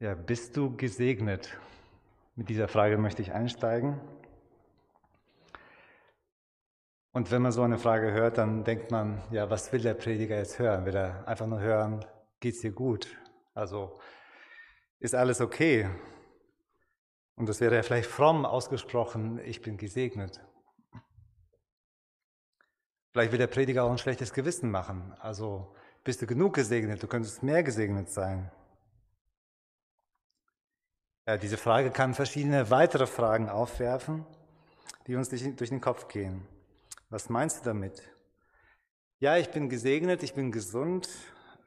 Ja, bist du gesegnet? Mit dieser Frage möchte ich einsteigen. Und wenn man so eine Frage hört, dann denkt man, ja, was will der Prediger jetzt hören? Will er einfach nur hören, geht's dir gut? Also, ist alles okay? Und das wäre ja vielleicht fromm ausgesprochen, ich bin gesegnet. Vielleicht will der Prediger auch ein schlechtes Gewissen machen. Also, bist du genug gesegnet? Du könntest mehr gesegnet sein. Diese Frage kann verschiedene weitere Fragen aufwerfen, die uns durch den Kopf gehen. Was meinst du damit? Ja, ich bin gesegnet, ich bin gesund,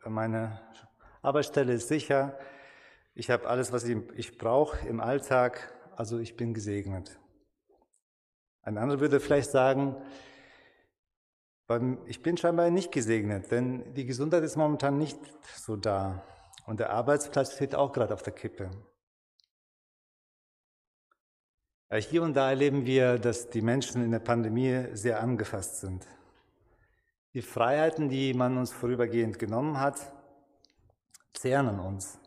meine Arbeitsstelle ist sicher, ich habe alles, was ich, ich brauche im Alltag, also ich bin gesegnet. Ein anderer würde vielleicht sagen, ich bin scheinbar nicht gesegnet, denn die Gesundheit ist momentan nicht so da und der Arbeitsplatz steht auch gerade auf der Kippe. Hier und da erleben wir, dass die Menschen in der Pandemie sehr angefasst sind. Die Freiheiten, die man uns vorübergehend genommen hat, zehren uns.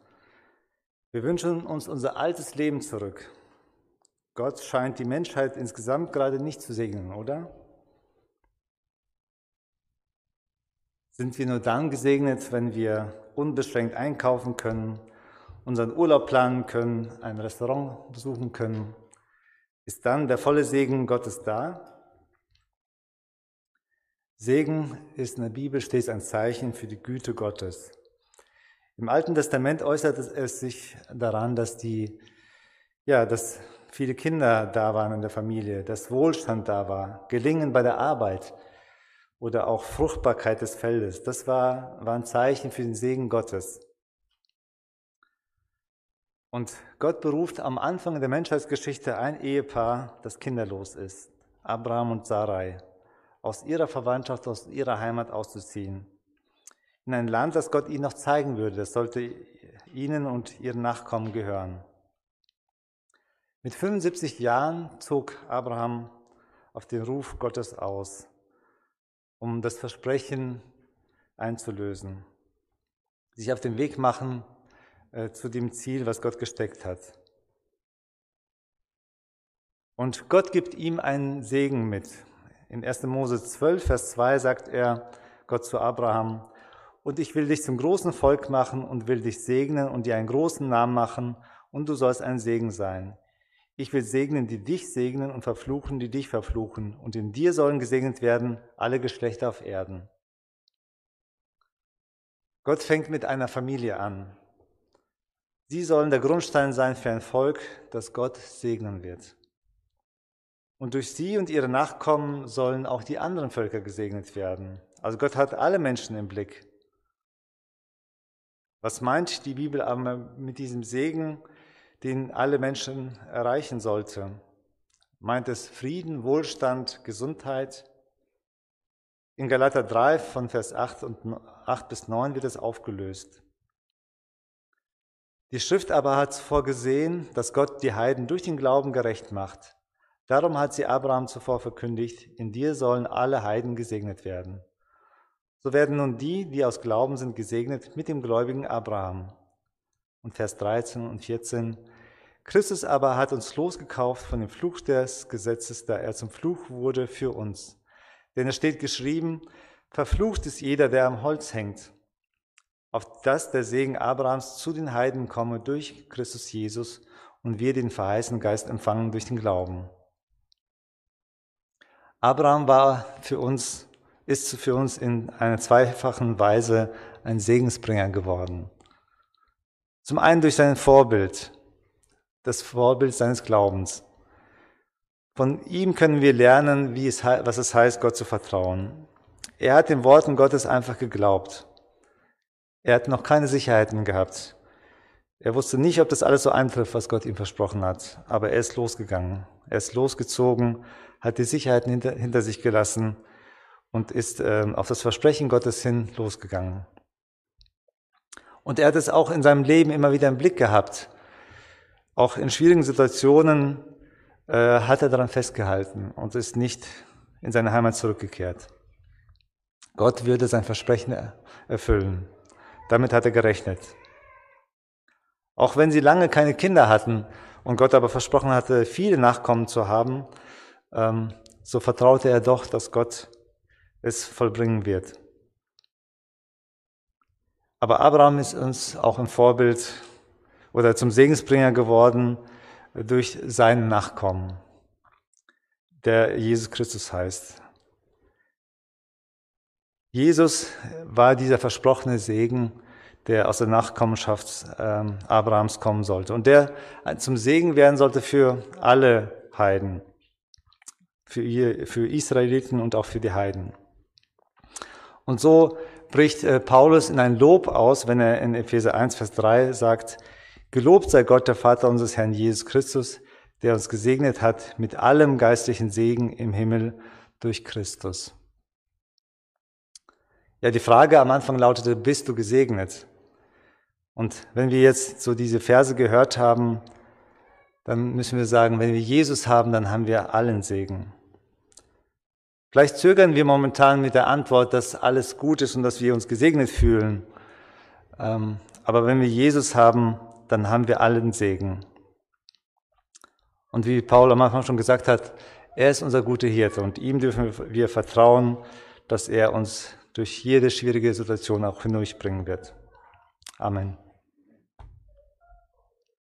Wir wünschen uns unser altes Leben zurück. Gott scheint die Menschheit insgesamt gerade nicht zu segnen, oder? Sind wir nur dann gesegnet, wenn wir unbeschränkt einkaufen können, unseren Urlaub planen können, ein Restaurant besuchen können, ist dann der volle Segen Gottes da? Segen ist in der Bibel stets ein Zeichen für die Güte Gottes. Im Alten Testament äußert es sich daran, dass die, ja, dass viele Kinder da waren in der Familie, dass Wohlstand da war, Gelingen bei der Arbeit oder auch Fruchtbarkeit des Feldes. Das war, war ein Zeichen für den Segen Gottes. Und Gott beruft am Anfang der Menschheitsgeschichte ein Ehepaar, das kinderlos ist, Abraham und Sarai, aus ihrer Verwandtschaft, aus ihrer Heimat auszuziehen. In ein Land, das Gott ihnen noch zeigen würde, das sollte ihnen und ihren Nachkommen gehören. Mit 75 Jahren zog Abraham auf den Ruf Gottes aus, um das Versprechen einzulösen, sich auf den Weg machen, äh, zu dem Ziel, was Gott gesteckt hat. Und Gott gibt ihm einen Segen mit. In 1. Mose 12, Vers 2 sagt er Gott zu Abraham, und ich will dich zum großen Volk machen und will dich segnen und dir einen großen Namen machen, und du sollst ein Segen sein. Ich will segnen, die dich segnen und verfluchen, die dich verfluchen, und in dir sollen gesegnet werden alle Geschlechter auf Erden. Gott fängt mit einer Familie an. Sie sollen der Grundstein sein für ein Volk, das Gott segnen wird. Und durch sie und ihre Nachkommen sollen auch die anderen Völker gesegnet werden. Also Gott hat alle Menschen im Blick. Was meint die Bibel aber mit diesem Segen, den alle Menschen erreichen sollte? Meint es Frieden, Wohlstand, Gesundheit? In Galater 3 von Vers 8, und 8 bis 9 wird es aufgelöst. Die Schrift aber hat vorgesehen, dass Gott die Heiden durch den Glauben gerecht macht. Darum hat sie Abraham zuvor verkündigt, in dir sollen alle Heiden gesegnet werden. So werden nun die, die aus Glauben sind, gesegnet mit dem gläubigen Abraham. Und Vers 13 und 14. Christus aber hat uns losgekauft von dem Fluch des Gesetzes, da er zum Fluch wurde für uns. Denn es steht geschrieben, verflucht ist jeder, der am Holz hängt auf dass der Segen Abrahams zu den Heiden komme durch Christus Jesus und wir den verheißenen Geist empfangen durch den Glauben. Abraham war für uns, ist für uns in einer zweifachen Weise ein Segensbringer geworden. Zum einen durch sein Vorbild, das Vorbild seines Glaubens. Von ihm können wir lernen, wie es, was es heißt, Gott zu vertrauen. Er hat den Worten Gottes einfach geglaubt. Er hat noch keine Sicherheiten gehabt. Er wusste nicht, ob das alles so eintrifft, was Gott ihm versprochen hat. Aber er ist losgegangen. Er ist losgezogen, hat die Sicherheiten hinter, hinter sich gelassen und ist äh, auf das Versprechen Gottes hin losgegangen. Und er hat es auch in seinem Leben immer wieder im Blick gehabt. Auch in schwierigen Situationen äh, hat er daran festgehalten und ist nicht in seine Heimat zurückgekehrt. Gott würde sein Versprechen erfüllen. Damit hat er gerechnet. Auch wenn sie lange keine Kinder hatten und Gott aber versprochen hatte, viele Nachkommen zu haben, ähm, so vertraute er doch, dass Gott es vollbringen wird. Aber Abraham ist uns auch ein Vorbild oder zum Segensbringer geworden durch seinen Nachkommen, der Jesus Christus heißt. Jesus war dieser versprochene Segen, der aus der Nachkommenschaft ähm, Abrahams kommen sollte und der zum Segen werden sollte für alle Heiden, für, für Israeliten und auch für die Heiden. Und so bricht äh, Paulus in ein Lob aus, wenn er in Epheser 1, Vers 3 sagt, Gelobt sei Gott, der Vater unseres Herrn Jesus Christus, der uns gesegnet hat mit allem geistlichen Segen im Himmel durch Christus. Ja, die Frage am Anfang lautete, bist du gesegnet? Und wenn wir jetzt so diese Verse gehört haben, dann müssen wir sagen, wenn wir Jesus haben, dann haben wir allen Segen. Vielleicht zögern wir momentan mit der Antwort, dass alles gut ist und dass wir uns gesegnet fühlen. Ähm, aber wenn wir Jesus haben, dann haben wir allen Segen. Und wie Paul am Anfang schon gesagt hat, er ist unser guter Hirte und ihm dürfen wir vertrauen, dass er uns durch jede schwierige Situation auch hindurchbringen wird. Amen.